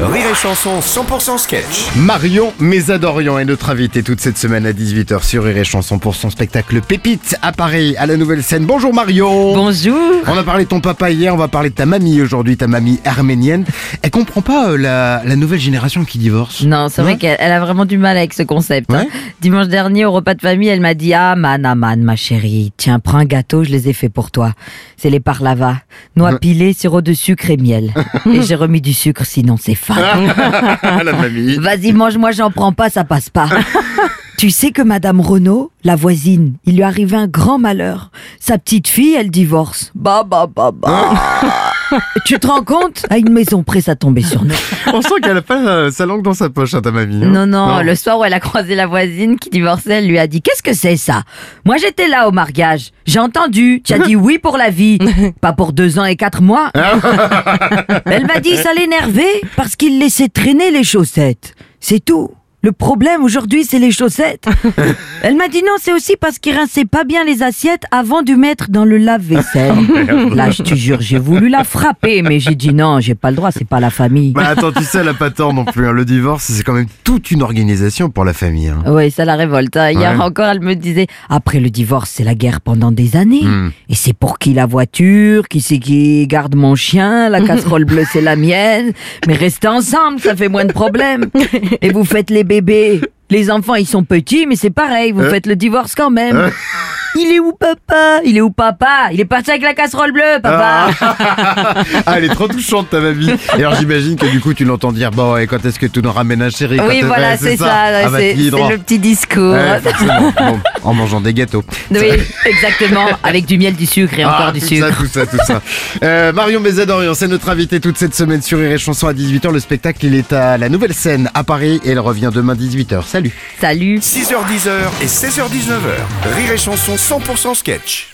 Rire et Chanson 100% sketch. Marion Mésadorian est notre invitée toute cette semaine à 18h sur Rire et Chanson pour son spectacle Pépite à Paris, à la nouvelle scène. Bonjour Marion Bonjour. On a parlé de ton papa hier, on va parler de ta mamie aujourd'hui, ta mamie arménienne. Elle comprend pas euh, la, la nouvelle génération qui divorce. Non, c'est vrai qu'elle elle a vraiment du mal avec ce concept. hein. Dimanche dernier, au repas de famille, elle m'a dit Ah, man, ah, man, ma chérie, tiens, prends un gâteau, je les ai faits pour toi. C'est les parlava. Noix pilées, sirop de sucre et miel. et j'ai remis du sucre, sinon c'est fade. la mamie. Vas-y, mange-moi, j'en prends pas, ça passe pas. Tu sais que Madame Renaud, la voisine, il lui arrive un grand malheur. Sa petite fille, elle divorce. Bah, bah, bah, bah. tu te rends compte? À une maison près, ça tombait sur nous. On sent qu'elle a pas sa langue dans sa poche, hein, ta mamie. hein. Non, non, le soir où elle a croisé la voisine qui divorçait, elle lui a dit Qu'est-ce que c'est ça? Moi j'étais là au mariage. J'ai entendu. Tu as dit oui pour la vie, pas pour deux ans et quatre mois. elle m'a dit Ça l'énervait parce qu'il laissait traîner les chaussettes. C'est tout. Le problème aujourd'hui, c'est les chaussettes. Elle m'a dit non, c'est aussi parce qu'il rinçait pas bien les assiettes avant de mettre dans le lave-vaisselle. Là, je te jure, j'ai voulu la frapper, mais j'ai dit non, j'ai pas le droit, c'est pas la famille. Bah attends, tu sais, elle a pas tort non plus. hein. Le divorce, c'est quand même toute une organisation pour la famille. hein. Oui, ça la révolte. hein. Hier Ouais. encore, elle me disait, après le divorce, c'est la guerre pendant des années. Hmm. Et c'est pour qui la voiture Qui c'est qui garde mon chien La casserole bleue, c'est la mienne. Mais restez ensemble, ça fait moins de problèmes. Et vous faites les bébés. Les enfants, ils sont petits, mais c'est pareil, vous Euh. faites le divorce quand même. Il est où papa? Il est où papa? Il est parti avec la casserole bleue, papa. Ah, elle est trop touchante, ta mamie. Et alors, j'imagine que du coup, tu l'entends dire Bon, et quand est-ce que tu nous ramènes un chéri? Oui, est- voilà, ouais, c'est ça. Ah, bah, c'est le petit discours. Ouais, forcément. Bon, en mangeant des gâteaux. Oui, exactement. Avec du miel, du sucre et Ah, encore du tout sucre. Ça, tout ça, tout ça. Euh, Marion Bézadorian, c'est notre invitée toute cette semaine sur Rire et Chanson à 18h. Le spectacle, il est à la nouvelle scène à Paris et elle revient demain 18h. Salut Salut. 6h10 et 16h19h. Rire et Chanson 100% sketch.